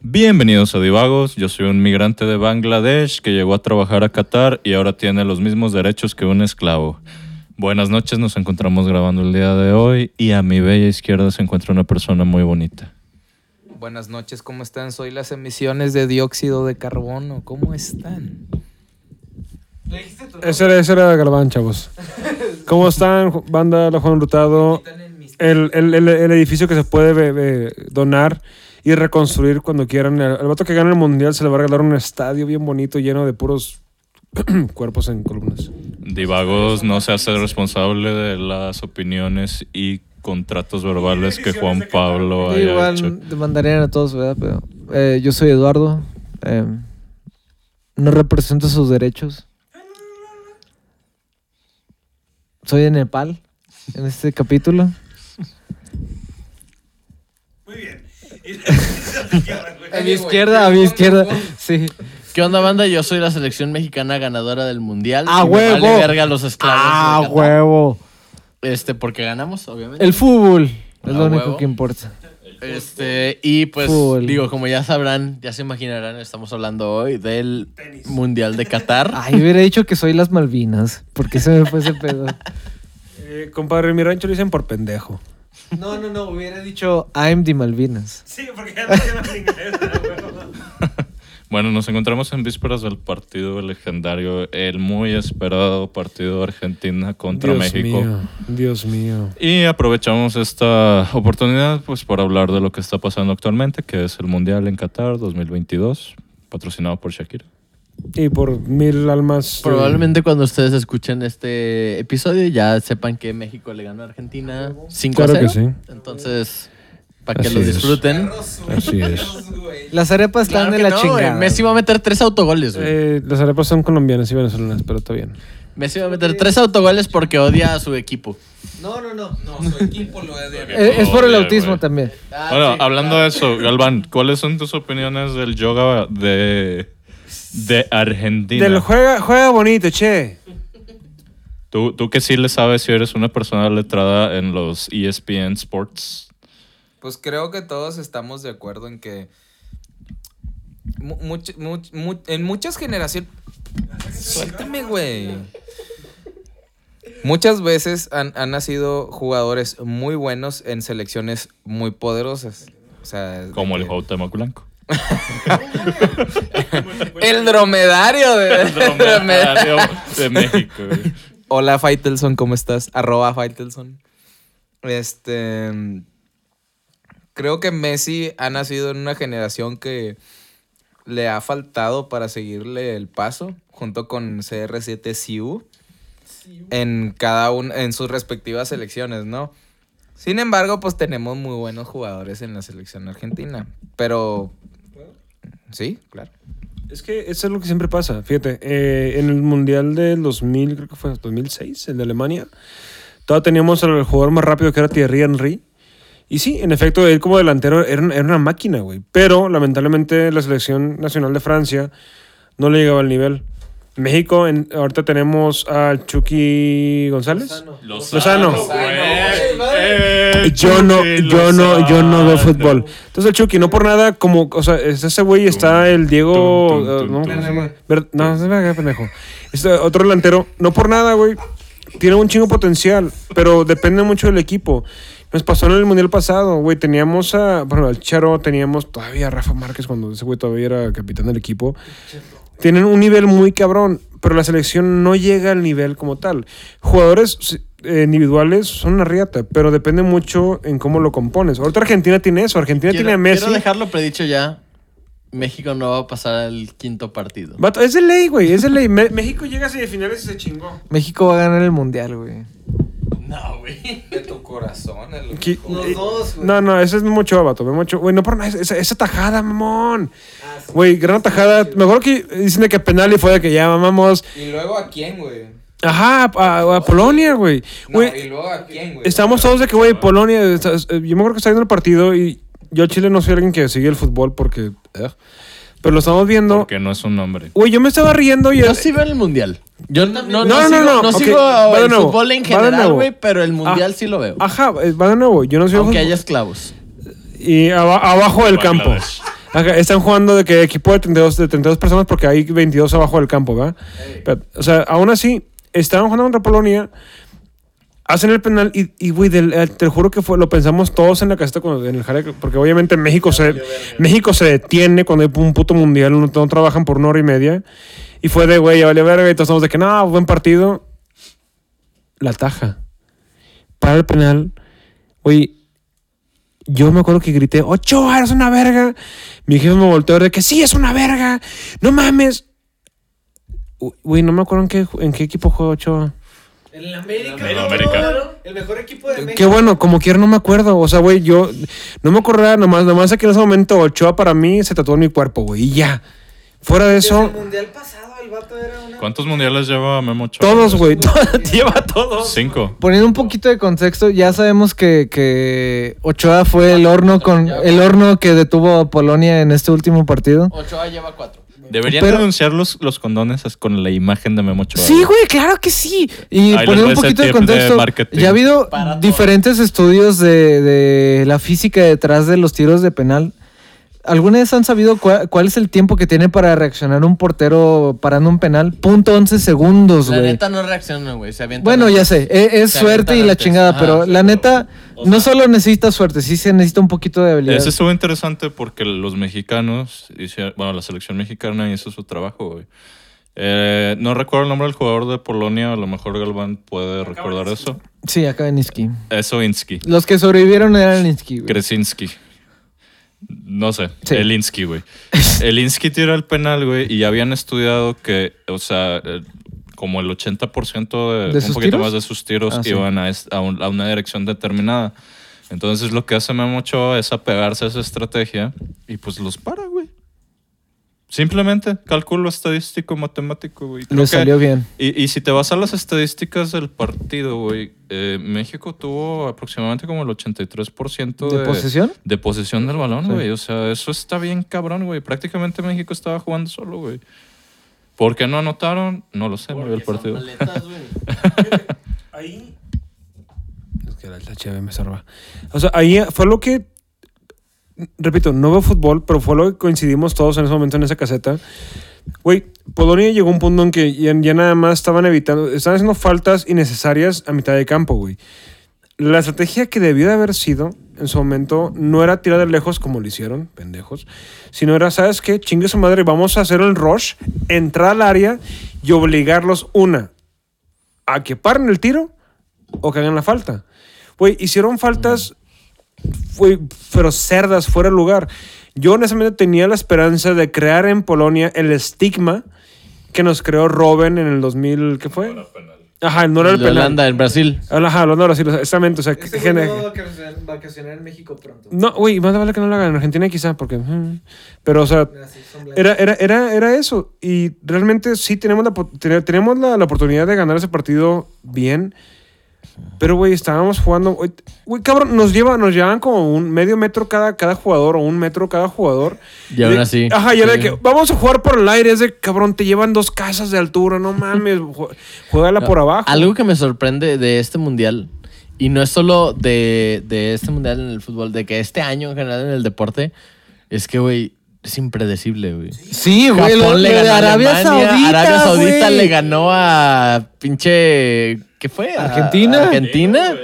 Bienvenidos a Divagos, yo soy un migrante de Bangladesh que llegó a trabajar a Qatar y ahora tiene los mismos derechos que un esclavo. Buenas noches, nos encontramos grabando el día de hoy y a mi bella izquierda se encuentra una persona muy bonita. Buenas noches, ¿cómo están? Soy las emisiones de dióxido de carbono. ¿Cómo están? Ese era, ese era Galván, chavos. ¿Cómo están, banda La Juan Hurtado? El, el- el- el edificio que se puede donar y reconstruir cuando quieran. El, el vato que gane el mundial se le va a regalar un estadio bien bonito lleno de puros cuerpos en columnas. Divagos no se hace responsable de las opiniones y contratos verbales que Juan Pablo haya hecho. Igual demandarían a todos, ¿verdad? Pero eh, yo soy Eduardo. eh, no represento sus derechos. Soy de Nepal en este capítulo. A mi izquierda, a mi izquierda. Sí. ¿Qué onda, banda? Yo soy la selección mexicana ganadora del mundial. ¡A Y me huevo! Vale verga a los esclavos. ¡Ah, de huevo! Este, porque ganamos, obviamente. El fútbol es Ah, lo único que importa. Este, y pues, Fútbol. digo, como ya sabrán, ya se imaginarán, estamos hablando hoy del mundial de Qatar. Ay, hubiera dicho que soy las Malvinas. porque se me fue ese pedo? Eh, compadre, en mi rancho lo dicen por pendejo. No, no, no. Hubiera dicho I'm the Malvinas. Sí, porque ya no en inglés. Bueno, nos encontramos en vísperas del partido legendario, el muy esperado partido de Argentina contra Dios México. mío, Dios mío. Y aprovechamos esta oportunidad pues para hablar de lo que está pasando actualmente, que es el Mundial en Qatar 2022, patrocinado por Shakira. Y por mil almas. eh, Probablemente cuando ustedes escuchen este episodio ya sepan que México le ganó a Argentina 5 Claro a 0. que sí. Entonces, para que Así lo es. disfruten. Así es. Las arepas están Claro de que la no, chingada. Messi va a meter tres autogoles, güey. Eh, las arepas son colombianas y venezolanas, pero está bien. Messi va a meter tres autogoles porque odia a su equipo. No, no, no. No, su equipo lo de Eh, es por el autismo güey. también. bueno, hablando de eso, Galván, ¿cuáles son tus opiniones del yoga de, de Argentina? Del juega, juega bonito, che. Tú, tú que sí le sabes si eres una persona letrada en los ESPN Sports. Pues creo que todos estamos de acuerdo en que much- much- en muchas generaciones... Suéltame, güey. Muchas veces han, han nacido jugadores muy buenos en selecciones muy poderosas. O sea, Como el que- Cuauhtémoc Blanco. El dromedario de, El dromedario de México. güey. Hola Faitelson, ¿cómo estás? Arroba Faitelson. Este. Creo que Messi ha nacido en una generación que le ha faltado para seguirle el paso, junto con CR7 CU, en cada una, en sus respectivas selecciones, ¿no? Sin embargo, pues tenemos muy buenos jugadores en la selección argentina. Pero. Sí, claro. Es que eso es lo que siempre pasa. Fíjate, eh, en el Mundial del 2000, creo que fue 2006, el de Alemania, todavía teníamos al jugador más rápido que era Thierry Henry. Y sí, en efecto, él como delantero era, una- era una máquina, güey. Pero lamentablemente la selección nacional de Francia no le llegaba al nivel. México, en- ahorita tenemos a Chucky González. Lozano. güey. Yo no, yo no, yo no veo Lozano. fútbol. Entonces el Chucky, no por nada, como, o sea, es ese güey está el Diego. tum, tum, eh, tum, no, no, se me haga pendejo. Este otro delantero, no por nada, güey. Tiene un chingo potencial, pero depende mucho del equipo. Nos pasó en el mundial pasado, güey. Teníamos a, bueno, al Charo, teníamos todavía a Rafa Márquez cuando ese güey todavía era capitán del equipo. Tienen un nivel muy cabrón, pero la selección no llega al nivel como tal. Jugadores eh, individuales son una riata, pero depende mucho en cómo lo compones. Ahorita Argentina tiene eso. Argentina Quiero, tiene a Messi. quiero dejarlo predicho ya. México no va a pasar al quinto partido. Es de ley, güey. Es de ley. México llega a semifinales y se chingó. México va a ganar el mundial, güey. No, güey. De tu corazón, el Los eh, dos, güey. No, no, ese es mucho vato. Mucho, güey, no por nada. Esa, esa tajada, mamón. Güey, gran tajada. Me acuerdo que dicen de que penal y fue de que ya mamamos. ¿Y luego a quién, güey? Ajá, a, a Polonia, güey. No, Güey, y luego a quién, güey. Estamos todos de que, güey, Polonia. está- eh, Yo me acuerdo que estaba viendo el partido y yo a Chile no soy alguien que sigue el fútbol porque. eh, pero lo estamos viendo. Porque no es un nombre. Güey, yo me estaba riendo y. Yo sí veo el mundial. Yo no, no, No, no, sigo, no, sigo va el nuevo, fútbol en general, güey, pero el mundial Ah, sí lo veo. Ajá, eh, va de nuevo. Yo no soy Aunque haya esclavos. Y aba- abajo del campo. Ajá, están jugando de que equipo de 32, de 32 personas porque hay 22 abajo del campo, ¿verdad? Pero, o sea, aún así, estaban jugando contra Polonia, hacen el penal y, y güey, del- eh, te juro que fue, lo pensamos todos en la caseta cuando, en el jale, porque obviamente México se, México se detiene cuando hay un puto mundial, no, no trabajan por una hora y media. Y fue de, güey, ya vale verga, y todos estamos de que, no, buen partido. La taja. Para el penal, güey, yo me acuerdo que grité, Ochoa, eres una verga. Mi jefe me volteó de que sí, es una verga. No mames. Güey, no me acuerdo en qué, en qué equipo juega Ochoa. En el América. En América. El mejor equipo de Qué bueno, como quiera no me acuerdo. O sea, güey, yo no me acordaba nomás, nomás que en ese momento Ochoa para mí se tatuó en mi cuerpo, güey. Y ya. Fuera de eso, mundial pasado el vato era una... ¿Cuántos mundiales lleva Memo Ochoa? todos, güey. Lleva todos. Cinco. Poniendo un poquito de contexto, ya sabemos que, que Ochoa fue el horno con el horno que detuvo a Polonia en este último partido. Ochoa lleva cuatro. Deberían Pero- denunciar los, los condones con la imagen de Memo Ochoa. Sí, güey, claro que sí. Y Ahí va un poquito de contexto, ya ha habido diferentes estudios de, de la física detrás de los tiros de penal. ¿Alguna vez han sabido cuál es el tiempo que tiene para reaccionar un portero parando un penal? Punto 11 segundos, La güey. neta no reacciona, güey. Se avienta Bueno, ya sé, e- es, suerte y la antes. chingada, Ajá, pero sí, la pero- neta, no solo necesita suerte, sí se necesita un poquito de habilidad. Ese estuvo interesante porque los mexicanos, hicieron- bueno, la selección mexicana hizo su trabajo, güey. Eh, no recuerdo el nombre del jugador de Polonia, a lo mejor Galván puede recordar eso. Sí, acá en Iski. Eso Insky. Los que sobrevivieron eran Iski, güey. Kresinski. No sé, Sí. Elinsky, güey. Elinsky tira el penal, güey, y ya habían estudiado que, o sea, eh, como el 80% de, ¿De un poquito tiros? más de sus tiros Ah, sí. iban a, es- a un- a una dirección determinada. Entonces lo que hace Memo Ochoa es apegarse a esa estrategia y pues los para, güey. Simplemente cálculo estadístico matemático, güey. Creo Le que- salió bien. y, y si te vas a las estadísticas del partido, güey, eh, México tuvo aproximadamente como el 83% ¿De posesión? de posesión del balón, Sí. güey. O sea, eso está bien cabrón, güey. Prácticamente México estaba jugando solo, güey. ¿Por qué no anotaron? No lo sé, no vi el partido. Ahí. Es que la, la me sorba. O sea, ahí fue lo que. Repito, no veo fútbol, pero fue lo que coincidimos todos en ese momento en esa caseta. Güey, Polonia llegó a un punto en que ya, nada más estaban evitando, estaban haciendo faltas innecesarias a mitad de campo, güey. La estrategia que debió de haber sido en su momento no era tirar de lejos como lo hicieron, pendejos, sino era, ¿sabes qué? Chingue su madre, vamos a hacer el rush, entrar al área y obligarlos, una, a que paren el tiro o que hagan la falta. Güey, hicieron faltas, fue, pero cerdas, fuera de lugar. Yo honestamente tenía la esperanza de crear en Polonia el estigma que nos creó Robben en el 2000, ¿qué fue? Ajá, no era el penal. Holanda, en Brasil. Ajá, hablando ahora sí, exactamente. O sea, que- gene- vacacionar en México pronto. no, güey, más vale que no lo hagan en Argentina quizá, porque... mm, Pero, o sea, era, era, era, era eso. Y realmente sí tenemos la, tenemos la, la oportunidad de ganar ese partido bien. Pero, güey, estábamos jugando... Güey, cabrón, nos, lleva, nos llevan como un medio metro cada, cada jugador o un metro cada jugador. Y aún De- así. Ajá, y era de Sí. que vamos a jugar por el aire. Es de, cabrón, te llevan dos casas de altura, no mames. ju- Juégala por abajo. Algo que me sorprende de este mundial, y no es solo de, de este mundial en el fútbol, de que este año en general en el deporte, es que, güey, es impredecible, güey. Sí, güey, Japón lo, le de ganó a Arabia Alemania, Saudita. Arabia Saudita güey. le ganó a pinche. ¿Qué fue? ¿A- Argentina. Argentina.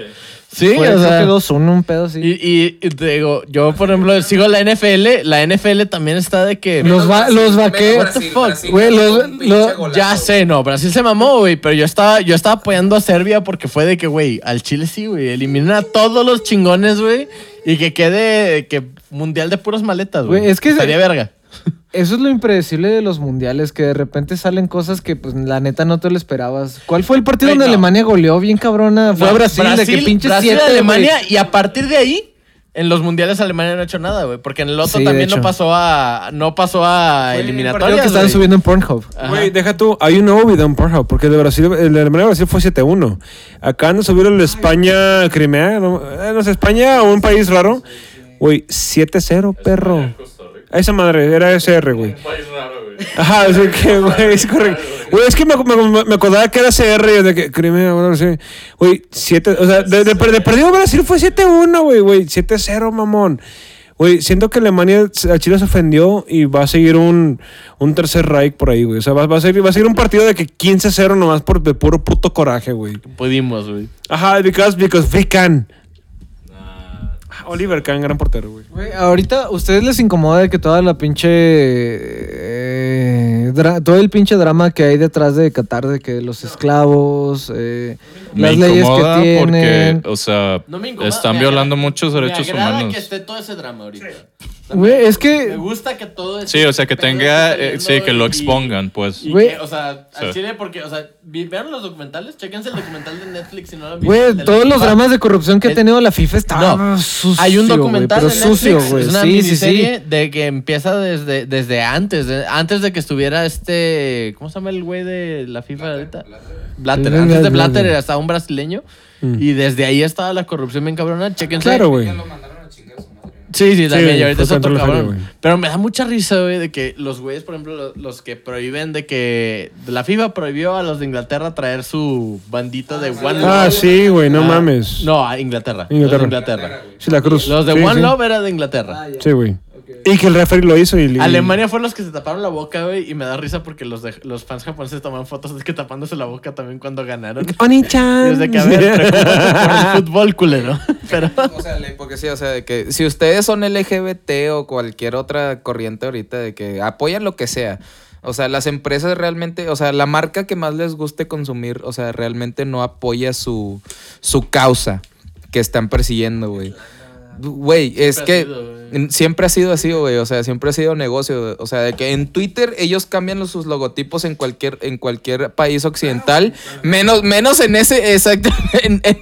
Sí, Fue, o creo sea. que 2-1, un pedo así. Y, y- y te digo, yo por ejemplo sigo la NFL, la NFL también está de que... Los va- los vaqué- What the fuck, güey, los- los- Ya sé, no, Brasil se mamó, güey, pero yo estaba, yo estaba apoyando a Serbia porque fue de que, güey, al Chile sí, güey, eliminan a todos los chingones, güey, y que quede, que mundial de puras maletas, güey. Es que- Estaría verga. Eso es lo impredecible de los mundiales, que de repente salen cosas que, pues, la neta no te lo esperabas. ¿Cuál fue el partido donde no. Alemania goleó bien cabrona? Fue a No, Brasil, de que pinche Brasil, 7, Alemania, y a partir de ahí, En los mundiales Alemania no ha hecho nada, güey. Porque en el otro Sí, también no pasó a. No pasó a el eliminatorias. que estaban güey. subiendo en Pornhub. Güey, deja tú, hay un nuevo video en Pornhub, porque el de Brasil, el de Alemania Brasil fue 7-1. Acá no subieron el de España, Crimea, no, eh, no sé, España o un país raro. Güey, 7-0, perro. A esa madre, era SR, güey. Ajá, así que, güey, es correcto. Güey, es que me, me, me acordaba que era CR y de que Crimea, bueno, sí. Güey, 7, o sea, de, de, de perdido Brasil fue 7-1, güey, güey, 7-0, mamón. Güey, siento que Alemania, a Chile se ofendió y va a seguir un, un tercer Reich por ahí, güey. O sea, va, va a seguir, va a seguir un partido de que 15-0 nomás por de puro puto coraje, güey. Pudimos, güey. Ajá, because, because we can. Oliver Kahn, gran portero, güey. Güey, ahorita, ¿a ustedes les incomoda de que toda la pinche. eh, todo el pinche drama que hay detrás de Qatar, de que los esclavos, eh, las leyes que tienen. porque, o sea, No me incomoda, están me violando agrada- muchos derechos me agrada humanos. que esté todo ese drama ahorita. Güey, es Me que. gusta que todo Sí, o sea, que tenga, eh, sí, que lo y- expongan, pues. Y Güey. que, o sea, al Sí. chile porque, o sea, vean los documentales, chequense el documental de Netflix si no lo han visto. Güey, todos los FIFA. dramas de corrupción que ha tenido la FIFA están No, sucio, Hay un güey, documental pero de Netflix, sucio, güey. es una Sí, sí, miniserie sí. de que empieza desde, desde antes, de- antes de que estuviera este, ¿cómo se llama el güey de la FIFA ahorita? Blatter, Blatter. antes de Blatter. Blatter estaba un brasileño y desde ahí estaba la corrupción bien cabrona, chequense. Claro, güey. Sí, sí, también, Sí, y ahorita es otro cabrón. feria. Pero me da mucha risa, güey, de que los güeyes, por ejemplo, lo- los, que prohíben de que la FIFA prohibió a los de Inglaterra traer su bandita de One Ah, Love. sí, güey, no Ah, mames. No, a Inglaterra. Inglaterra. Los de Inglaterra. Sí, la cruz. Los de Sí, One sí. Love era de Inglaterra. Sí, güey. Y que el referee lo hizo y... y- Alemania fue los que se taparon la boca, güey, y me da risa porque los, de- los fans japoneses toman fotos de que tapándose la boca también cuando ganaron. Oni-chan. es de que, a ver, por el fútbol, culero. Pero... O sea, la hipocresía, o sea, de que si ustedes son LGBT o cualquier otra corriente ahorita de que apoyan lo que sea, o sea, las empresas realmente, o sea, la marca que más les guste consumir, o sea, realmente no apoya su, su causa que están persiguiendo, güey. Güey, es que siempre ha sido así, güey. O sea, siempre ha sido negocio. O sea, de que en Twitter ellos cambian los- sus logotipos en cualquier, en cualquier país occidental. Menos, menos en ese, exacto. En, en-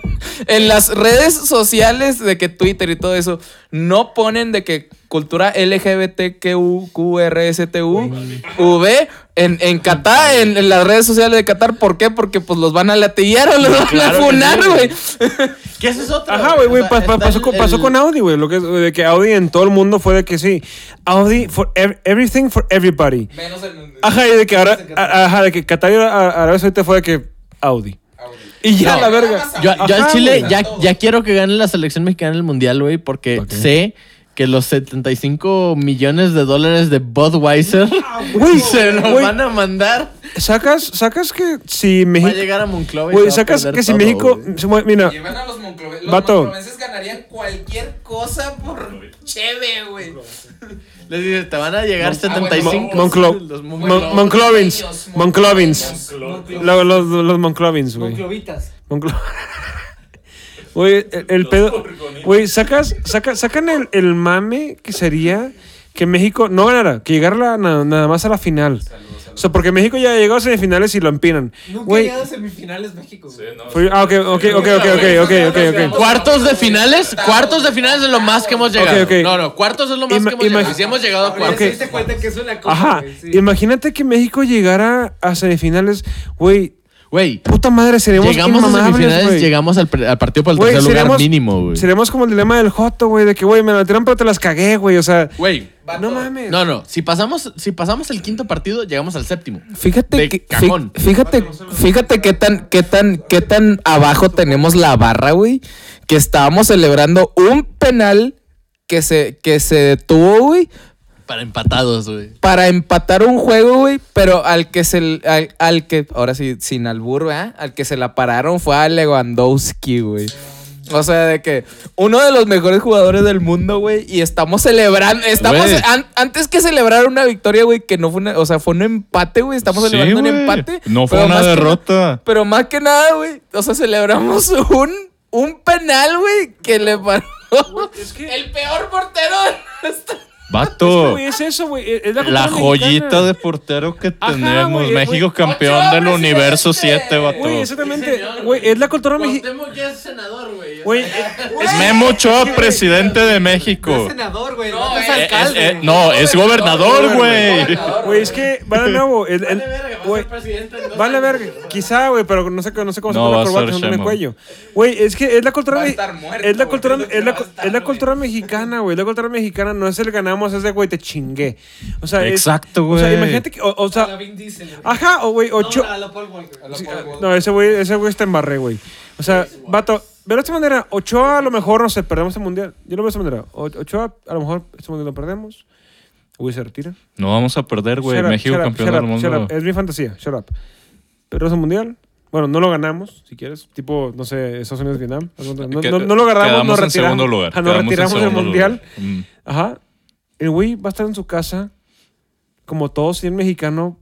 en las redes sociales de que Twitter y todo eso no ponen de que cultura LGBTQ, QRSTU, V en, en Qatar, en, en las redes sociales de Qatar. ¿Por qué? Porque pues los van a latillar o los van a funar, güey. ¿Qué es eso otro? Ajá, güey, güey, O sea, pa- pa- está pasó, el- con, pasó el- con Audi, güey, lo que es de que Audi en todo el mundo fue de que sí, Audi for ev- everything for everybody. Menos en- Ajá, y de que ahora, ajá, de que Qatar Arabia Saudita fue de que Audi. Y ya, No. la verga. Yo, yo al Chile ya, ya quiero que gane la selección mexicana en el mundial, güey, porque sé que los 75 millones de dólares de Budweiser Güey, se los güey. van a mandar. Sacas, sacas que si Va a México, llegar a Monclova y güey, se va a sacas que si todo, México, se mueve- mira, Llevan a los monclove- Los Vato. monclovenses ganarían cualquier cosa por cheve, güey. Les dice, te van a llegar Ah, 75. Mon- Monclo- los Mon- Monclova. Monclovins, Moncloveños, Monclovins, Moncloveños. Lo- los, los Monclovins, güey. Monclo- Güey, el, el pedo. Güey, sacas, saca, sacan el, el, mame que sería que México no ganara, que llegara na, nada más a la final. O sea, porque México ya llegó a semifinales y lo empinan. Nunca ha llegado a semifinales México. Sí, no, Fue, ah, ok, ok, ok, ok, ok, ok, ok. ¿Cuartos de finales? ¿Cuartos de finales es lo más que hemos llegado? Okay, okay. No, no, cuartos es lo más Ima que hemos llegado. Si hemos llegado a cuartos. Okay. cuenta que es una cosa, Ajá, sí. imagínate que México llegara a semifinales, güey, Güey, puta madre, seremos llegamos a semifinales, güey. llegamos al, pre- al partido por el Güey, tercer lugar seremos- mínimo, güey. Seremos como el dilema del Joto, güey, de que, güey, me la tiraron pero te las cagué, güey, o sea... Güey, No mames. no, no, si pasamos, si pasamos el quinto partido, llegamos al séptimo. Fíjate De que cajón. fí- fíjate fíjate qué tan qué tan qué tan abajo tenemos la barra, güey, que estábamos celebrando un penal que se que se detuvo, güey, Para empatados, güey. para empatar un juego, güey, pero al que se al, al que ahora sí sin albur, ¿verdad? Al que se la pararon fue a Lewandowski, güey. O sea, de que uno de los mejores jugadores del mundo, güey, y estamos celebrando, estamos an- antes que celebrar una victoria, güey, que no fue una, o sea, fue un empate, güey, estamos Sí, celebrando un empate. No fue una que derrota. pero más que nada, güey, o sea, celebramos un, un penal, güey, que le paró el peor portero de nuestra Vato, Güey, es eso, güey. Es la, joyita mexicana. de portero que Ajá, tenemos. México campeón ¡Ochoa, del universo presidente! 7, vato. Güey, exactamente. Güey, es la cultura mexicana. Ya es senador, güey. Es Memo Ochoa, presidente de México. senador, güey. No, es eh, Eh, alcalde. eh, no, es gobernador, güey. Güey, es que nuevo. el- el- Güey, Vale verga, quizá, güey, pero no sé, no sé cómo No, se va pone la corbata ser en el Sheinbaum. cuello. Güey, es que es la cultura Va a me- estar muerto, es la güey, cultura que es la, estar, es la güey. cultura mexicana, güey, la cultura mexicana no es el ganamos, es de güey, te chingué. O sea, Exacto, O sea, güey. imagínate que o, o sea, güey. ajá, o güey, ocho No, No, ese güey, ese güey está en barré, güey. O sea, vato, pero de esta manera, Ochoa a lo mejor, no sé, perdemos el mundial. Yo lo veo de esta manera. Ochoa, a lo mejor este mundial lo perdemos. Güey, se retira. No vamos a perder, güey. México up, campeón del mundo. shut up. Es mi fantasía, shut up. Perdemos el mundial. Bueno, no lo ganamos, si quieres. Tipo, no sé, Estados Unidos, Vietnam. No, no- no lo agarramos, nos en retiramos. segundo lugar. Ajá, nos quedamos en retiramos del mundial. lugar. Mm. Ajá. El güey va a estar en su casa, como todo cien mexicano,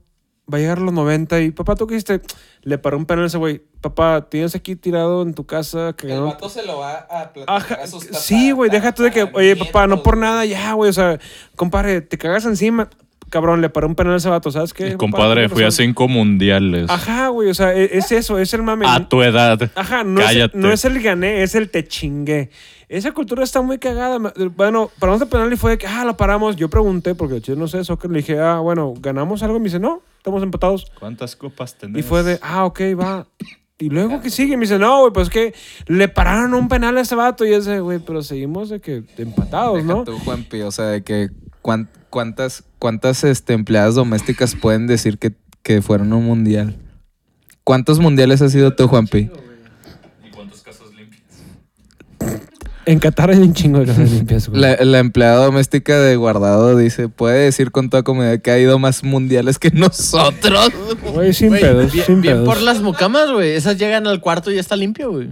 va a llegar a los 90 y, papá, ¿tú qué hiciste? Le paró un penal a ese güey. Papá, tienes aquí tirado en tu casa que El vato se lo va a platicar Ajá, a sus sí, güey, deja tú de que, oye, papá, no por nada, ya güey, o sea, compadre, te cagas encima. Cabrón, le paró un penal a ese vato, ¿sabes qué? Y, papá? compadre, fui a cinco mundiales. Ajá, güey, o sea, e- es eso, es el mame. A tu edad. Ajá, no es, Cállate. no es el gané, es el te chingué. Esa cultura está muy cagada. ma- Bueno, para nosotros penal y fue de que, ah, lo paramos. Yo pregunté, porque yo no sé, soccer, le dije, ah, bueno, ¿ganamos algo? Y me dice, no, estamos empatados. ¿Cuántas copas tenés? Y fue de, ah, ok, va. Y luego que sigue, me dice, no, güey, pues que le pararon un penal a ese vato. Y ese, güey, pero seguimos de que empatados, ¿no? Tú, Juanpi, o sea, de que cuán- cuántas, cuántas este, empleadas domésticas pueden decir que, que fueron a un mundial. ¿Cuántos mundiales has sido tú, Juanpi? ¿Y cuántas casas limpias? En Qatar hay un chingo de casas limpias, güey. La, la empleada doméstica de Guardado dice, puede decir con toda comodidad que ha ido más mundiales que nosotros. Güey, sin Güey, pedos, bien, sin bien pedos. por las mucamas, güey. Esas llegan al cuarto y ya está limpio, güey.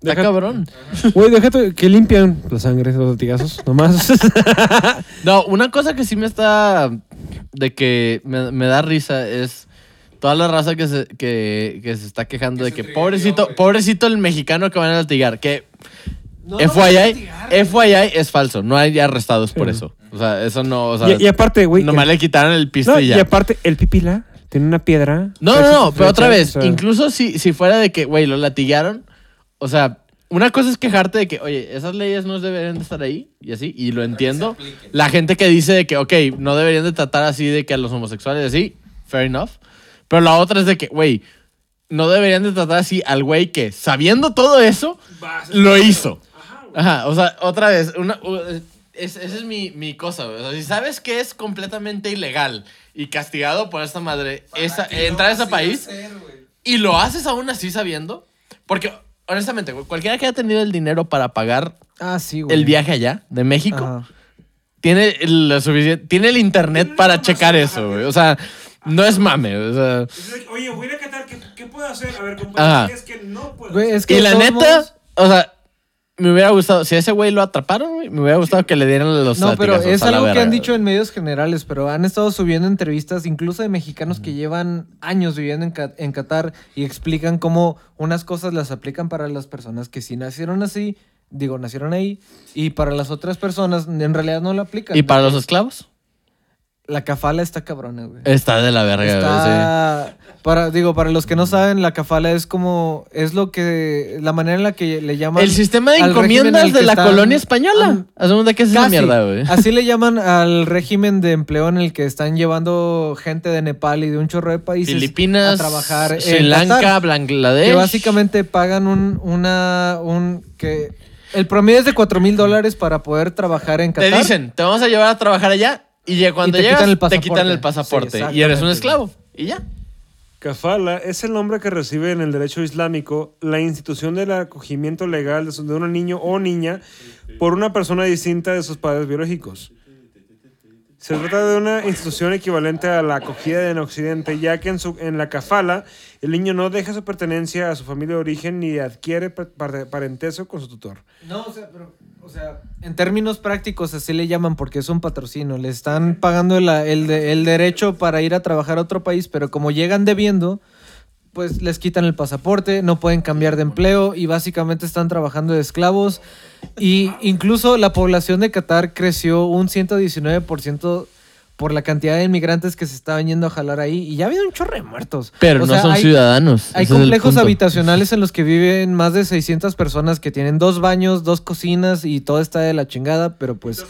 Está Deja- cabrón. Güey, déjate que limpian la sangre, los latigazos, nomás. No, una cosa que sí me está. de que me, me da risa es. Toda la raza que se, que, que se está quejando de que pobrecito, pobrecito el mexicano que van a latigar. Que FYI, FYI es falso. No hay arrestados por eso. O sea, eso no. O sea, y, y aparte, güey. nomás el- le quitaron el pisto no, y y ya. aparte, el pipila tiene una piedra. No, no, no, pero otra vez, o sea, incluso si, si fuera de que, güey, lo latigaron, o sea, una cosa es quejarte de que, oye, esas leyes no deberían de estar ahí, y así, y lo entiendo. La gente que dice de que, ok, no deberían de tratar así de que a los homosexuales, así, fair enough. Pero la otra es de que, güey, no deberían de tratar así al güey que, sabiendo todo eso, lo hizo. Ajá, o sea, otra vez, una, u- es- esa es mi, mi cosa, güey. O sea, si sabes que es completamente ilegal y castigado por esta madre, esa, entrar a ese país y lo haces aún así sabiendo, porque honestamente, güey, cualquiera que haya tenido el dinero para pagar Ah, sí, güey. el viaje allá de México, Ajá. tiene el, suficiente, tiene el internet para checar eso, güey. O sea, no es mame, o sea. Oye, voy a ir a Qatar, ¿qué, qué puedo hacer? A ver, Ajá. compadre, es que no puedo Güey, es que Y la neta, o sea, me hubiera gustado, si a ese güey lo atraparon, me hubiera gustado que le dieran los No, pero es algo que han dicho en medios generales, pero han estado subiendo entrevistas, incluso de mexicanos que llevan años viviendo en, en Qatar y explican cómo unas cosas las aplican para las personas que sí nacieron así, digo, nacieron ahí, y para las otras personas en realidad no lo aplican. ¿Y para los esclavos? La cafala está cabrona, güey. Está de la verga, güey, sí. Para, digo, para los que no saben, la cafala es como, es lo que, la manera en la que le llaman. El sistema de encomiendas de que la están- colonia española. Hacemos de qué es mierda, güey. Así le llaman al régimen de empleo en el que están llevando gente de Nepal y de un chorro de países Filipinas, a trabajar Sri en Lanka, Bangladesh. que básicamente pagan un, una, un, que el promedio es de 4 mil dólares para poder trabajar en te Qatar. dicen, te vamos a llevar a trabajar allá y ya cuando te llegas quitan el te quitan el pasaporte. Sí, y eres un esclavo y ya. Kafala es el nombre que recibe en el derecho islámico la institución del acogimiento legal de un niño o niña por una persona distinta de sus padres biológicos. Se trata de una institución equivalente a la acogida en Occidente, ya que en, su, en la kafala el niño no deja su pertenencia a su familia de origen ni adquiere pa- par- parentesco con su tutor. No, o sea, pero, o sea, en términos prácticos así le llaman porque es un patrocinio. Le están pagando el, el de- el derecho para ir a trabajar a otro país, pero como llegan debiendo, pues les quitan el pasaporte, no pueden cambiar de empleo y básicamente están trabajando de esclavos. Y incluso la población de Qatar creció un 119% por la cantidad de inmigrantes que se estaban yendo a jalar ahí. Y ya ha habido un chorro de muertos. Pero O no sea, son hay- ciudadanos. Hay ese complejos habitacionales en los que viven más de 600 personas que tienen dos baños, dos cocinas y todo está de la chingada, pero pues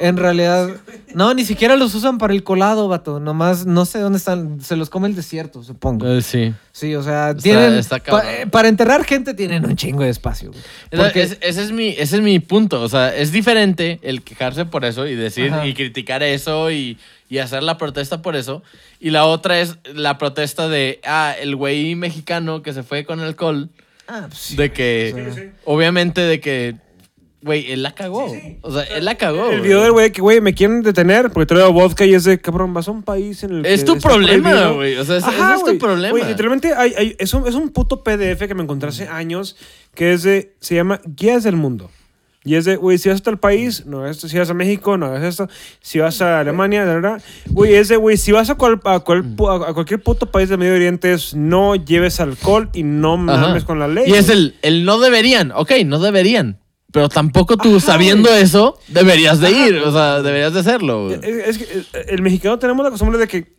en realidad no, ni siquiera los usan para el colado, vato, nomás no sé dónde están, se los come el desierto, supongo. Eh, sí. Sí, o sea, Está- tienen está pa- cabrón. eh, para enterrar gente tienen un chingo de espacio. Porque- es- ese, es mi, ese es mi punto. O sea, es diferente el quejarse por eso y decir Ajá. y criticar eso y, y hacer la protesta por eso. Y la otra es la protesta de, ah, el güey mexicano que se fue con alcohol. Ah, pues sí. De que, Sí, sí. obviamente, de que, güey, él la cagó. O sea, él la cagó. El video del güey que, güey, me quieren detener porque traigo vodka y es de, cabrón, vas a un país en el que Es tu está problema, prohibido". güey. O sea, es- Ajá, ese es tu problema. Güey, literalmente hay, hay- es, un, es un puto PDF que me encontré hace años que es de, se llama Guías del Mundo. Y es de, güey, si vas a tal país, no esto. Si vas a México, no hagas esto. Si vas a Alemania, de verdad. Güey, es de, güey, si vas a, cual- a, cual- a- cualquier puto país del Medio Oriente, es no lleves alcohol y no Ajá. mames con la ley. Y es el, el no deberían. Ok, no deberían. Pero tampoco tú, Ajá, sabiendo güey. eso, deberías de ir. O sea, deberías de hacerlo. güey. Es, es que eh, el mexicano tenemos la costumbre de que.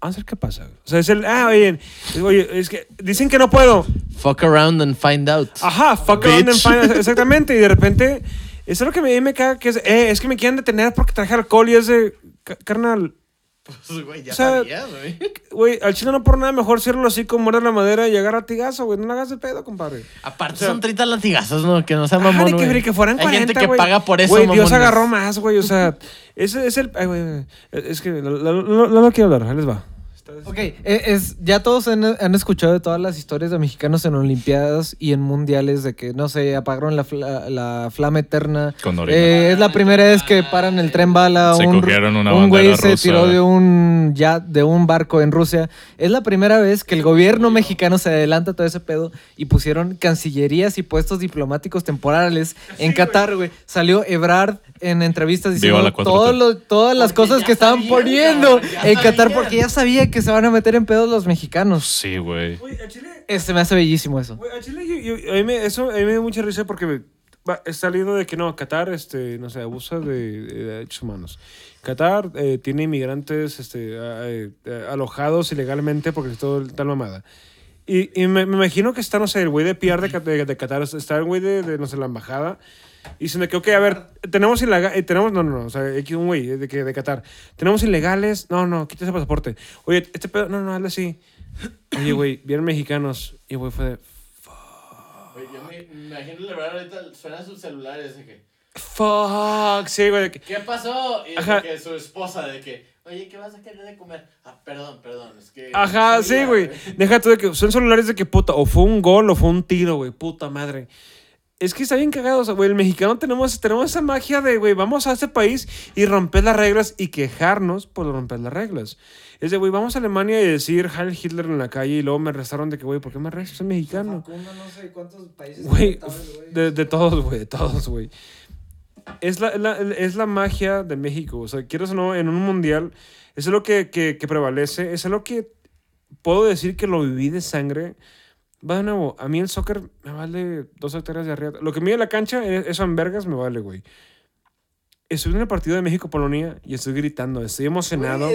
Vamos a ver qué pasa. güey. O sea, es el. Ah, oye, oye, es que dicen que no puedo. Fuck around and find out. Ajá, fuck around and Bitch. find- Exactamente. Y de repente. Eso es lo que me, me caga. Que es, eh, es que me quieren detener porque traje alcohol y es de. "Ca- Carnal, Pues, güey, ya o sea, sabías, güey. güey, al chile no por nada mejor cierro así como muerde la madera y agarra tigazo, güey. No le hagas de pedo, compadre. Aparte O sea, son 30 latigazos, ¿no? Que no sea Ajá, mamón, que, que fueran Hay 40, gente que paga por eso, Güey, Dios agarró más, güey. O sea, ese es el. ay, güey, güey. Es que no, no- no- no lo quiero hablar. Ahí les va. Ok, e- es, ya todos han, han escuchado de todas las historias de mexicanos en Olimpiadas y en mundiales de que, no sé, apagaron la, fla- la flama eterna. Con. Eh, es la primera vez que paran el tren bala. Se un, cogieron una un güey se rusa. tiró de un, ya, de un barco en Rusia. Es la primera vez que el gobierno mexicano se adelanta a todo ese pedo y pusieron cancillerías y puestos diplomáticos temporales en Qatar, güey. Salió Ebrard en entrevistas diciendo la 4T. todo lo- todas las Porque cosas que estaban poniendo ya en Qatar porque ya sabía que se van a meter en pedos los mexicanos. Sí, güey. Güey, a Chile. Este me hace bellísimo eso. Güey, a Chile, yo- yo- a mí me, eso a mí me da mucha risa porque me- va, está saliendo de que no, Qatar, este, no sé, abusa de, de derechos humanos. Qatar eh, tiene inmigrantes este, a- eh, eh, alojados ilegalmente porque es todo tal mamada. Y, y me, me imagino que está, no sé, el güey de PR de, Cat- de, de Qatar, está el güey de, de, no sé, la embajada. Y dicen de que, ok, a ver, tenemos ilegales, tenemos, no, no, no, o sea, aquí un güey de, que, de Qatar. Tenemos ilegales, no, no, quita ese pasaporte. Oye, este pedo, no, no, hazle así. Oye, güey, vienen mexicanos. Y güey fue de, Yo me imagino LeBron ahorita suena su celular y dice que... Fuck, sí, güey. de que- ¿Qué pasó? Y de que su esposa de que... Oye, ¿qué vas a querer de comer? Ah, perdón, perdón, es que... Ajá, sí, güey. Deja tú de que son celulares de que puta, o fue un gol o fue un tiro, güey, puta madre. Es que está bien cagado, o sea, güey, el mexicano tenemos, tenemos esa magia de, güey, vamos a este país y romper las reglas y quejarnos por romper las reglas. Es de, güey, vamos a Alemania y decir Heil Hitler en la calle y luego me arrestaron de que, güey, ¿por qué me arrestas? Soy mexicano. no sé cuántos países. Güey, de, de todos, güey, de todos, güey. Es la, la- es la magia de México. O sea, quieres o no, en un mundial, eso es lo que, que, que prevalece. Eso es lo que puedo decir que lo viví de sangre. Va de nuevo, a mí el soccer me vale dos hectáreas de arriba. Lo que mide la cancha, eh, eso en vergas me vale, güey. Estoy en el partido de México-Polonia y estoy gritando, estoy emocionado.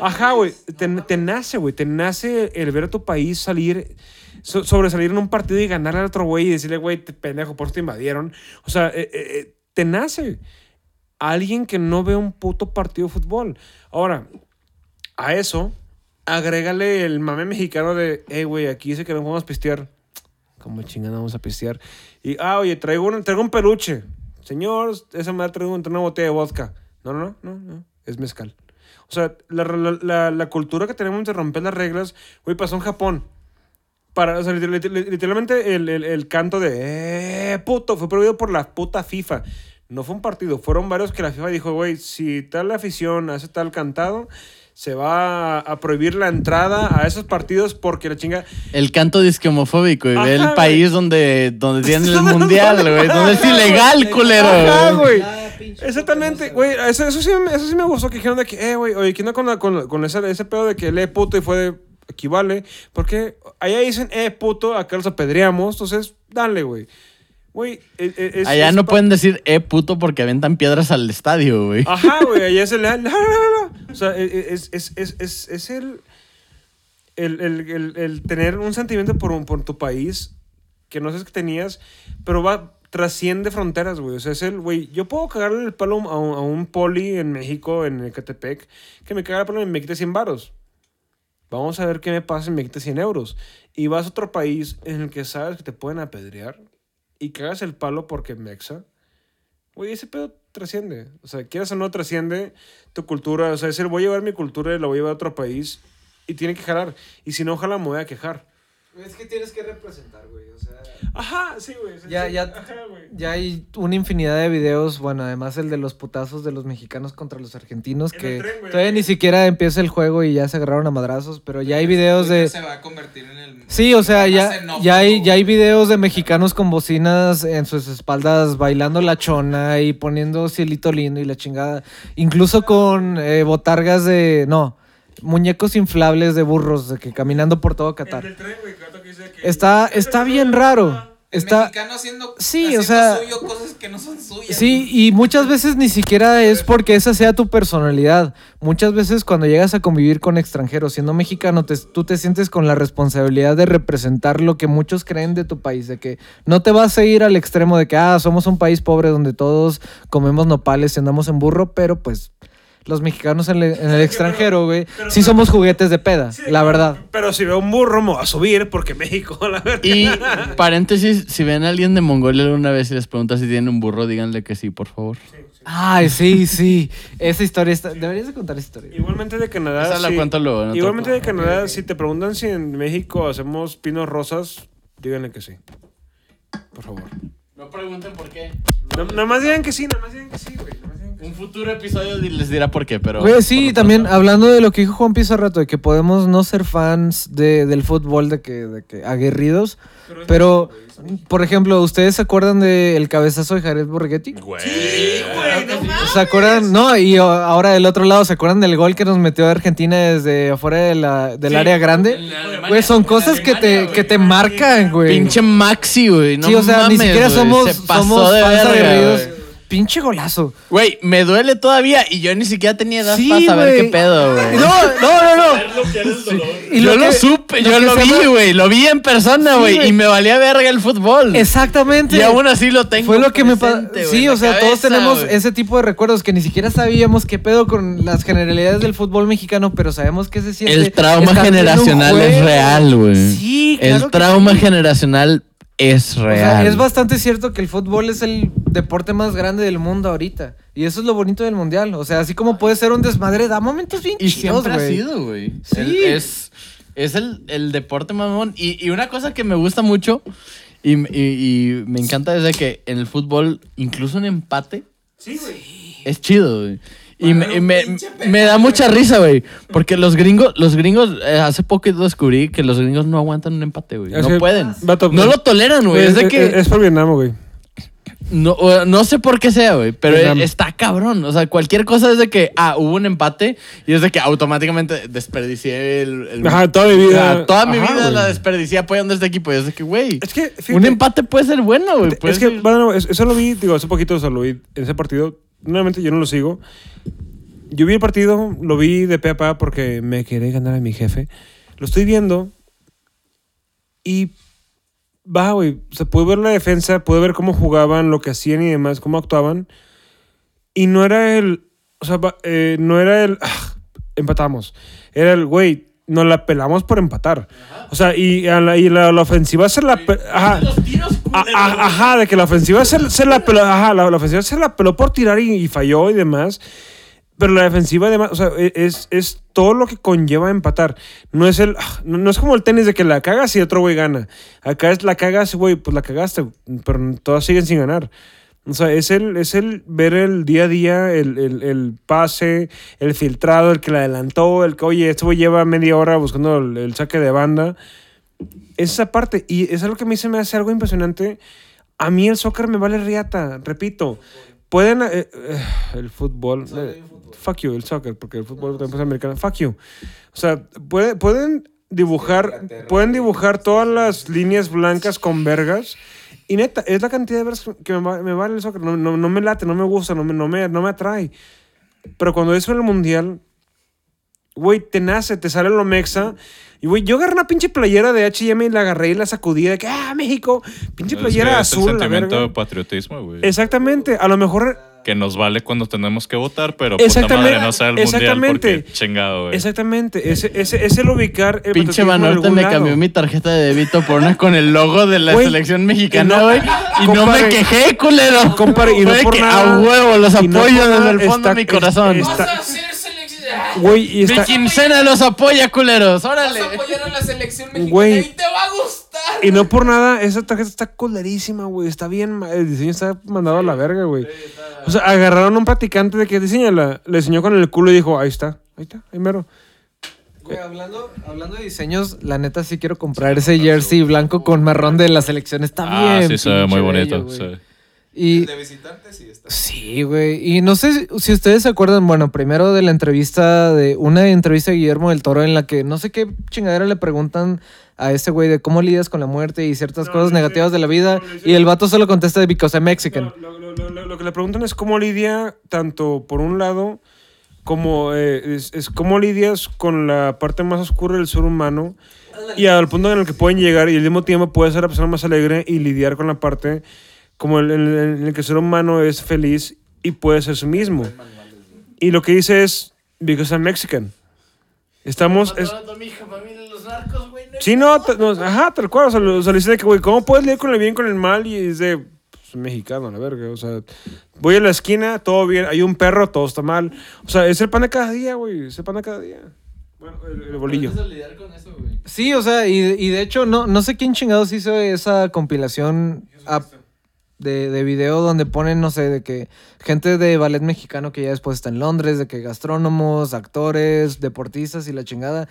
Ajá, güey. Te, te nace, güey. Te nace el ver a tu país salir, so- sobresalir en un partido y ganar al otro güey y decirle, güey, te pendejo, por eso te invadieron. O sea, eh, eh, eh, te nace. Alguien que no ve un puto partido de fútbol. Ahora, a eso, agrégale el mame mexicano de, hey, güey, aquí dice que no a pistear. ¿Cómo chingada vamos a pistear? Y, ah, oye, traigo un, traigo un peluche. Señor, esa madre traigo un- una botella de vodka. No, no, no, no, es mezcal. O sea, la, la, la- la cultura que tenemos de romper las reglas, güey, pasó en Japón. Para, o sea, liter- liter- literalmente el, el- el canto de, eh, puto, fue prohibido por la puta FIFA. No fue un partido, fueron varios que la FIFA dijo, güey, si tal afición hace tal cantado, se va a, prohibir la entrada a esos partidos porque la chinga... El canto disque homofóbico, güey. Ajá, el güey. país donde, donde tienen el mundial, güey. Donde es ilegal, culero. Ajá, güey. güey. Exactamente, güey. Eso, eso, sí, me- eso sí me gustó que dijeron de que, eh, güey, oye, ¿quién onda con, la- con, con ese, ese pedo de que lee puto y fue de, equivale. Porque allá dicen, eh, puto, acá los apedreamos. Entonces, dale, güey. Güey, e- e- es- Allá es no pueden decir, eh, puto, porque aventan piedras al estadio, güey. Ajá, güey, allá es el... la, la, la, la. O sea, e- e- es, es, es, es, el, el, el, el- tener un sentimiento por, un- por tu país que no sabes que tenías, pero va trasciende fronteras, güey. O sea, es el, güey, yo puedo cagarle el palo a un, a un poli en México, en Ecatepec, que me caga el palo y me quite 100 varos. Vamos a ver qué me pasa y me quite 100 euros. Y vas a otro país en el que sabes que te pueden apedrear y cagas el palo porque mexa. Güey, ese pedo trasciende. O sea, quieras o no, trasciende tu cultura. O sea, el voy a llevar mi cultura y la voy a llevar a otro país y tiene que jalar. Y si no jala, me voy a quejar. Es que tienes que representar, güey. O sea, Ajá, sí, güey. sí, Ya- sí, ya- Ajá, güey. ya hay una infinidad de videos. Bueno, además el de los putazos de los mexicanos contra los argentinos. En Que el tren, güey. todavía ni siquiera empieza el juego y ya se agarraron a madrazos. Pero ya hay videos de. Se va a convertir en el. Sí, o sea, ya, ya, hay, ya hay videos de mexicanos con bocinas en sus espaldas bailando la chona y poniendo cielito lindo y la chingada. Incluso con eh, botargas de. No, muñecos inflables de burros de que caminando por todo Qatar. el tren, güey, Cato que dice que- Está, está bien raro. Está, mexicano haciendo, Sí, haciendo o sea- suyo cosas que no son suyas. Sí, y muchas veces ni siquiera es porque esa sea tu personalidad. Muchas veces cuando llegas a convivir con extranjeros, siendo mexicano, te- tú te sientes con la responsabilidad de representar lo que muchos creen de tu país, de que no te vas a ir al extremo de que, ah, somos un país pobre donde todos comemos nopales y andamos en burro, pero pues los mexicanos en, el- en el extranjero, güey, pero- sí somos juguetes de peda, Sí, la verdad. Pero si veo un burro, me voy a subir porque México, la verdad. Y paréntesis, si ven a alguien de Mongolia alguna vez y les pregunta si tienen un burro, díganle que sí, por favor. Ay, sí, sí. Esa historia está... Deberías de contar esa historia. Igualmente de Canadá. Esa la sí. cuento luego, no Igualmente de. Canadá, si te preguntan si en México hacemos pinos rosas, díganle que sí. Por favor. No pregunten por qué. No- Nada más digan que sí, nada más digan que sí, güey. Sí. Un futuro episodio di- les dirá por qué, pero... Güey, sí, también hablando de lo que dijo Juan hace rato, de que podemos no ser fans de, del fútbol, de que, de que aguerridos, pero, por ejemplo, ¿ustedes se acuerdan del cabezazo de Jared Borghetti? Güey. ¿Se acuerdan? No, y o- ahora del otro lado, ¿se acuerdan del gol que nos metió Argentina desde afuera de la, del Sí, área grande? Alemania, Güey, son cosas que te, que te marcan, güey. Pinche Maxi, güey. No sí, o sea, ni mames, siquiera güey, somos, se pasó somos de fans verga, aguerridos. Pinche golazo. Güey, me duele todavía y yo ni siquiera tenía edad Sí, para saber güey. qué pedo, güey. No, no, no, no. Y yo lo que- supe, lo yo que lo vi, güey. Lo vi en persona, Sí, güey. güey. y me valía verga el fútbol. Exactamente. Y aún así lo tengo. Fue lo que me pasó. presente, güey, Sí, en o la sea, todos cabeza, tenemos güey. ese tipo de recuerdos que ni siquiera sabíamos qué pedo con las generalidades del fútbol mexicano, pero sabemos que se siente. El trauma estar viendo un generacional es juego. real, güey. Sí, claro El que trauma sí. generacional es O real. sea, es bastante cierto que el fútbol es el deporte más grande del mundo ahorita. Y eso es lo bonito del mundial. O sea, así como puede ser un desmadre, da momentos bien Y chidos, siempre ha güey. sido, güey. Sí. El- es es el, el deporte mamón. Y, y una cosa que me gusta mucho y, y- y me encanta es de que en el fútbol, incluso un empate, Sí, güey. es chido, güey. Y, me, y me- me da mucha risa, güey. Porque los gringos, los gringos, eh, hace poco descubrí que los gringos no aguantan un empate, güey. No que- pueden. Vato, no lo toleran, güey. Es de que. es por Vietnam, güey. No, no sé por qué sea, güey, pero Vietnam. está cabrón. O sea, cualquier cosa es de que, ah, hubo un empate y es de que automáticamente desperdicié el... el- Ajá, toda mi vida. Toda mi Ajá, vida la desperdicié apoyando a este equipo. Y es de que, güey, Es que, un empate puede ser bueno, güey. Es que, ser- bueno, es- eso lo vi, digo, hace poquito eso lo vi en ese partido. Nuevamente yo no lo sigo. Yo vi el partido, lo vi de pe a pa porque me quería ganar a mi jefe. Lo estoy viendo y va, güey. O sea, pude ver la defensa, pude ver cómo jugaban, lo que hacían y demás, cómo actuaban. Y no era el. O sea, eh, no era el. "Ah, empatamos. Era el, güey, nos la pelamos por empatar. O sea, y, a la, y la, la ofensiva se la. Ajá. Ajá, de que la ofensiva se, se la peló. Ajá, la, ofensiva se la peló por tirar y, falló y demás. Pero la defensiva, además, o sea, e- es, es todo lo que conlleva empatar. No es el. ah, No, es como el tenis de que la cagas y otro güey gana. Acá es la cagas, güey, pues la cagaste, pero todas siguen sin ganar. O sea, es el, es el ver el día a día, el, el, pase, el filtrado, el que la adelantó, el que, oye, este güey lleva media hora buscando el saque de banda. Es esa parte. Y es algo que a mí se me hace algo impresionante. A mí el soccer me vale riata, repito. Pueden. eh, eh, el fútbol. eh, fuck you, el soccer, porque el fútbol también es americano. Fuck you. O sea, puede- pueden dibujar, pueden dibujar todas las líneas blancas con vergas. Y neta, es la cantidad de vergas que me, va- me vale el soccer. No, no, no me late, no me gusta, no me, no me, no me atrae. Pero cuando es en el mundial, güey, te nace, te sale lo mexa. Y güey, yo agarré una pinche playera de HM y la agarré y la sacudí de que, ah, México, pinche Es playera que azul. Es la el sentimiento de patriotismo, güey. Exactamente, a lo mejor Que nos vale cuando tenemos que votar, pero puta Exactamente, madre no sea el mundial exactamente. porque chingado, güey. Exactamente, ese, ese, es el ubicar el Pinche algún me lado. cambió mi tarjeta de débito por una con el logo de la selección mexicana, güey. Y no me quejé, culero. compadre, y no por que nada- A huevo, los no apoyo desde nada el fondo está- de mi corazón. es- está- Vas a hacer selección. Güey, y Mi quincena los apoya, culeros. Órale. Vas a apoyar a la selección mexicana Güey. y te va a gustar. y no por nada, esa tarjeta está colerísima, güey. Está bien, el diseño está mandado a la verga, güey. O sea, agarraron a un practicante de que diseñala, le enseñó con el culo y dijo, ahí está, ahí está, ahí mero. Güey, hablando, hablando de diseños, la neta sí quiero comprar ese jersey blanco con marrón de la selección. Está Ah, bien. sí, se ve muy bonito. bello, sí. Y De visitante sí está. sí, güey. Y no sé si, si ustedes se acuerdan, bueno, primero de la entrevista, de una entrevista de Guillermo del Toro en la que no sé qué chingadera le preguntan a ese güey de cómo lidias con la muerte y ciertas No, cosas negativas de la vida. Y el vato solo contesta de because I'm Mexican. Lo, lo- lo- lo- lo que le preguntan es cómo lidia, tanto por un lado, como eh, es, es cómo lidias con la parte más oscura del ser humano y al punto en el que pueden llegar y al mismo tiempo puedes ser la persona más alegre y lidiar con la parte como el, el- en el que el ser humano es feliz y puede ser su mismo. Y lo que dice es, because I'm Mexican. Estamos... es- Sí, no, no, ajá, tal cual. O sea, lo- o sea, le dice de que, güey, ¿cómo puedes lidiar con el bien y con el mal? Y es de, pues, mexicano, la verga. O sea, voy a la esquina, todo bien. Hay un perro, todo está mal. O sea, es el pan de cada día, güey. Es el pan de cada día. Bueno, el, el bolillo. Sí, o sea, y, y de hecho, no, no sé quién chingados hizo esa compilación ap- de, de video donde ponen, no sé, de que gente de ballet mexicano que ya después está en Londres, de que gastrónomos, actores, deportistas y la chingada.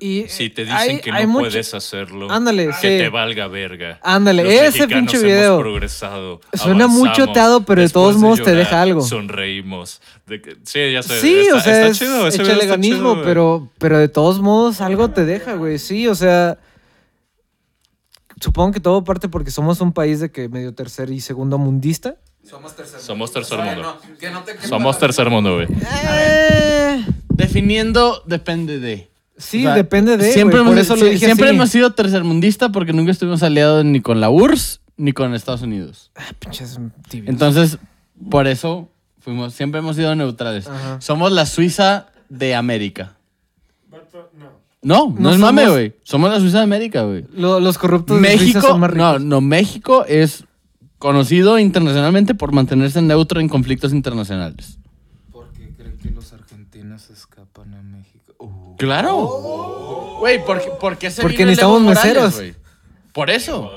Y Si te dicen hay- que no mucho- puedes hacerlo, Ándale, que sí. te valga verga. Ándale, Los ese pinche hemos video. progresado, Suena muy choteado, pero de todos modos te llorar, deja algo. Sonreímos. De que- sí, ya sé. Sí, está, o sea, está es chido. ese está chido, pero, pero de todos modos algo te deja, güey. Sí, o sea, supongo que todo parte porque somos un país de que medio tercer y segundo mundista. Somos tercer Somos tercer mundo. no, que no te quepa Somos tercer mundo, güey. Eh, Definiendo depende de. sí, O sea, depende de, Siempre, hemos, eso dije siempre así. hemos sido tercermundista porque nunca estuvimos aliados ni con la URSS ni con Estados Unidos. Ah, pinches tibios. Entonces, por eso fuimos, siempre hemos sido neutrales. Ajá. Somos la Suiza de América. No, no, No es mame, güey. Somos la Suiza de América, güey. Lo- los corruptos de Suiza México, son más no, ricos. no, México es conocido internacionalmente por mantenerse neutro en conflictos internacionales. ¿Por qué creen que los argentinos escapan a México? Uh. Claro. Güey, ¿por, qué- por qué se Porque vino el necesitamos Evo Morales, meseros. güey? Por eso.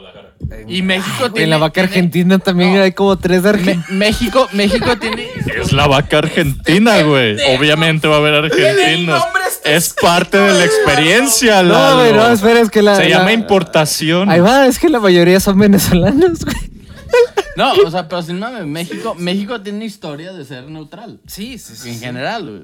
Y México tiene... En la vaca tiene- argentina también No. hay como tres Me- argentinos. México, México tiene... Es la vaca argentina, güey. Obviamente va a haber argentinos. nombre este Es parte de la experiencia, No, güey, no, espera, es que la. Se la- llama importación. Ahí va, es que la mayoría son venezolanos, güey. No, o sea, pero sin mame, México, México tiene historia de ser neutral. Sí, sí, En general, güey.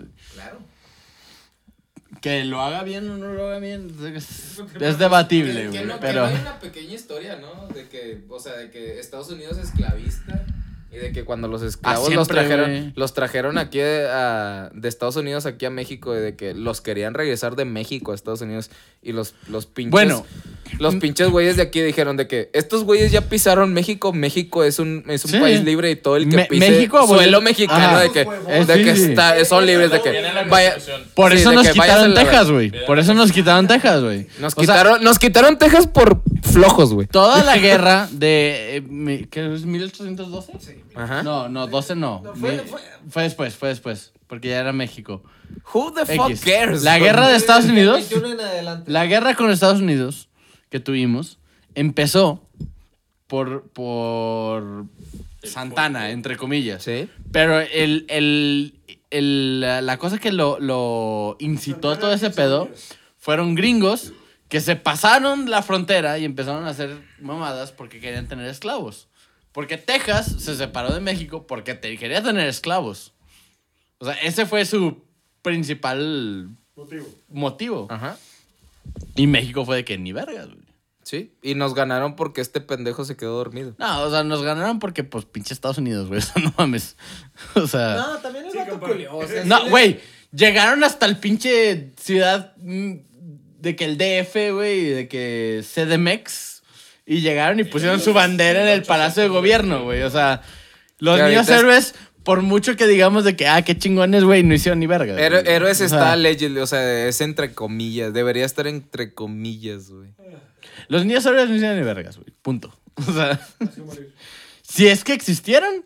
Que lo haga bien o no lo haga bien es, es debatible, Que güey. no, Pero... hay una pequeña historia, ¿no? De que, o sea, de que Estados Unidos es esclavista y de que cuando los esclavos los Ah, siempre, trajeron, los trajeron aquí a- de Estados Unidos aquí a México y de que los querían regresar de México a Estados Unidos y los, los pinches Bueno. los pinches güeyes de aquí dijeron de que estos güeyes ya pisaron México, México es un, es un Sí. país libre y todo el que Me- pise México suelo mexicano Ajá. de que, Eh, de sí, que sí. está- son libres de que vaya Por sí, eso de nos quitaron Texas, güey. Por eso nos quitaron Texas, güey. Nos O sea, quitaron, nos quitaron Texas por flojos, güey. toda la guerra de... eh, mi- ¿Qué es? ¿1812? Ajá. No, no, 12 no. Fue, después, fue después. Porque ya era México. Who the fuck X. cares? La guerra de Estados Unidos... en adelante. La guerra con Estados Unidos que tuvimos empezó por, por Santana, entre comillas. Sí. Pero el, el- el- la la cosa que lo, lo incitó a todo ese pedo fueron gringos que se pasaron la frontera y empezaron a hacer mamadas porque querían tener esclavos. Porque Texas se separó de México porque te- quería tener esclavos. O sea, ese fue su principal motivo. Ajá. Y México fue de que ni vergas, güey. Sí, y nos ganaron porque este pendejo se quedó dormido. No, o sea, nos ganaron porque, pues, pinche Estados Unidos, güey. Eso no mames. O sea. No, también el vato culió, o sea, No, sí güey. Llegaron hasta el pinche ciudad mm, de que el DF, güey, de que CDMX. Y llegaron y pusieron su bandera en el Palacio de Gobierno, güey. O sea, los niños héroes, por mucho que digamos de que, ah, qué chingones, güey, no hicieron ni verga. Héroes O sea, está legend, o sea, es entre comillas. Debería estar entre comillas, güey. Los niños héroes no hicieron ni vergas, güey. Punto. O sea, si es que existieron,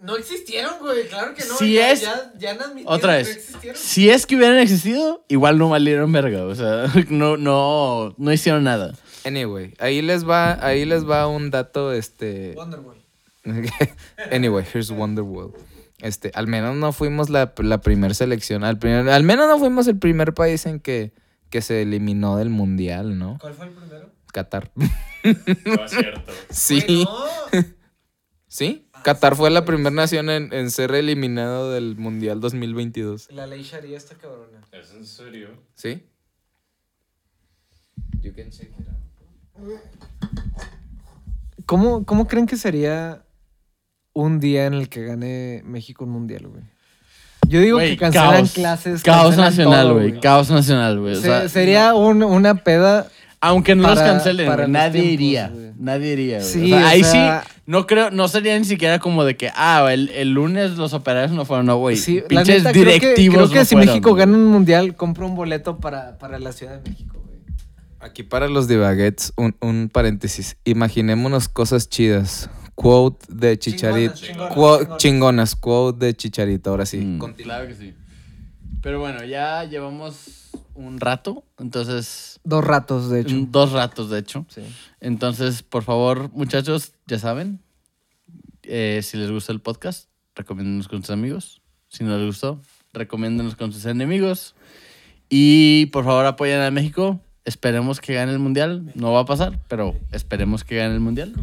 No existieron, güey, claro que no. Si ya, es- Ya, ya han admitido otra que no vez. existieron. Si es que hubieran existido, igual no valieron verga. O sea, no, no, no hicieron nada. Anyway, ahí les va, ahí les va un dato, este... Wonderwall. anyway, here's Wonderworld. Este, al menos no fuimos la, la primera selección, al, primer, al menos no fuimos el primer país en que, que se eliminó del mundial, ¿no? ¿Cuál fue el primero? Qatar. No es cierto. Sí. Güey, no. ¿Sí? Qatar fue la primera nación en, en ser eliminado del mundial 2022. La ley Sharia está cabrona. ¿Es en serio? ¿Sí? You can check it out. ¿Cómo, ¿Cómo creen que sería un día en el que gane México un mundial, güey? Yo digo que cancelan caos. clases. Caos cancelan nacional, güey. Caos nacional, güey. O Se- sea, sería un- una peda. aunque no los cancelen, para nadie tiempos, iría. Nadie iría, güey. Sí, o sea, o ahí sea- sí, no creo, no sería ni siquiera como de que, ah, el, el lunes los operarios no fueron, no, güey. Sí, la Pinches neta, creo que, directivos. creo que no si fueron, México güey. gana un mundial, compra un boleto para, para la Ciudad de México, güey. Aquí para los divaguettes, un, un paréntesis. Imaginémonos cosas chidas. Quote de Chicharito. Chingonas, Quote- chingonas. chingonas. Quote de Chicharito. Ahora sí. Mm, claro que sí. Pero bueno, ya llevamos un rato, entonces. Dos ratos, de hecho. Dos ratos, de hecho. Sí. Entonces, por favor, muchachos, ya saben, eh, si les gusta el podcast, recomiéndenos con sus amigos. Si no les gustó, recomiéndenos con sus enemigos. Y por favor, apoyen a México. Esperemos que gane el mundial. No va a pasar, pero esperemos que gane el mundial.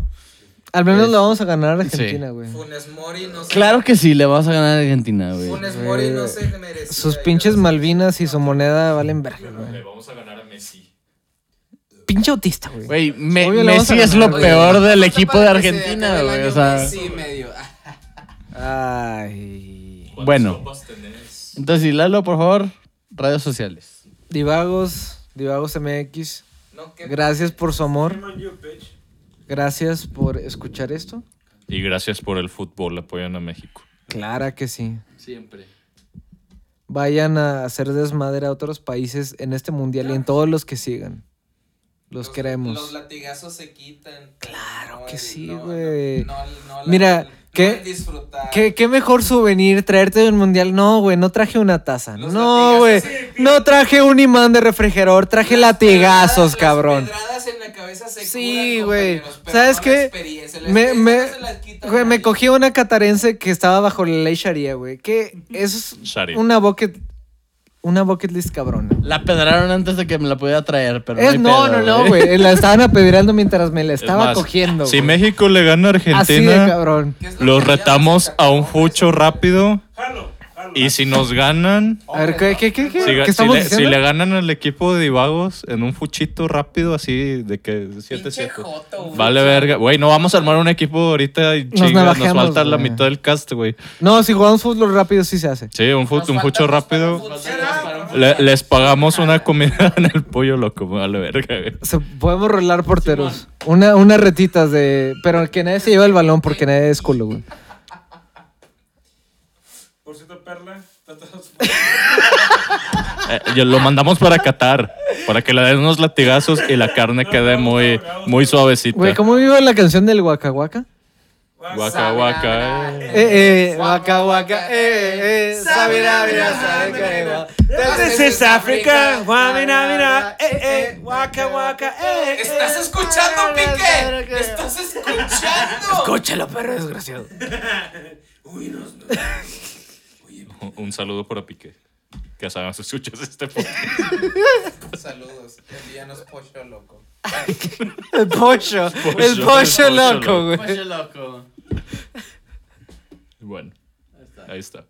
Al menos Es- lo vamos a ganar a. Argentina, güey. Funes Mori no se, Claro que sí, le vamos a ganar a Argentina, güey. Funes Mori no se merecía Sus pinches Malvinas y su moneda valen verga, Le güey. vamos a ganar a Messi. Pinche autista, güey. Me- le Messi es lo peor del equipo de Argentina, güey. O sea, Messi medio. Ay. ¿Cuántas Bueno. entonces, y Lalo, por favor, redes sociales. Divagos, Divagos MX. Gracias por su amor. Gracias por escuchar esto. Y gracias por el fútbol, apoyan a México. Clara que sí. Siempre. Vayan a hacer desmadre a otros países en este mundial y en todos los que sigan. Los, queremos. Los latigazos se quitan. Claro que sí, no, güey. no, no, la- Mira, ¿qué- disfrutar. ¿Qué, qué mejor souvenir traerte de un mundial? No, güey, no traje una taza. Los No, güey. No traje un imán de refrigerador, traje Las latigazos, pedradas- cabrón. Las pedradas en la cabeza se Sí, güey. ¿Sabes qué? Me, me, güey, me cogí una catarense que estaba bajo la ley Sharia, güey. Que eso es Sharia. una bucket, una bucket list cabrona. La pedraron antes de que me la pudiera traer, pero Es, no, pedo, no, no, güey. La estaban apedreando mientras me la Es estaba más, cogiendo. Si. México le gana a Así de Argentina, cabrón. ¿Qué es lo los retamos a un fucho rápido. Jalo. Y si nos ganan, A ver, ¿qué, qué, qué, qué? si, ¿Qué si estamos le, si diciendo? le ganan al equipo de divagos en un fuchito rápido, así de que 7-7. joto, güey. Vale, verga. Güey, no vamos a armar un equipo ahorita y Nos chinga, nos falta la mitad del cast, güey. No, si jugamos fútbol rápido sí se hace. Sí, un, fu- Nos un falta fucho rápido. Le- les pagamos una comida en el pollo loco, vale, verga. güey. Se- podemos rolar porteros. Una, unas retitas de. Pero que nadie se lleva el balón porque nadie es culo, güey. Perla. Eh, yo- lo mandamos para Qatar, para que le den unos latigazos y la carne quede muy, muy suavecita. Güey, ¿cómo vivo la canción del Waka Waka? Guaca, guaca. eh. Eh, eh, Waka Waka, eh, eh, sabira, mira, sabe que va. This is Africa. Guamina, mira. Eh, eh. Waka, waka. Eh, eh. ¿Estás escuchando, Piqué? ¿Estás escuchando? Escúchalo, perro desgraciado. Un saludo para Piqué. Que sabemos escuchas este podcast. Saludos. Envíanos pollo loco. El pollo, el Pollo, pollo el pollo loco, loco. güey. Pues loco. Bueno, ahí está.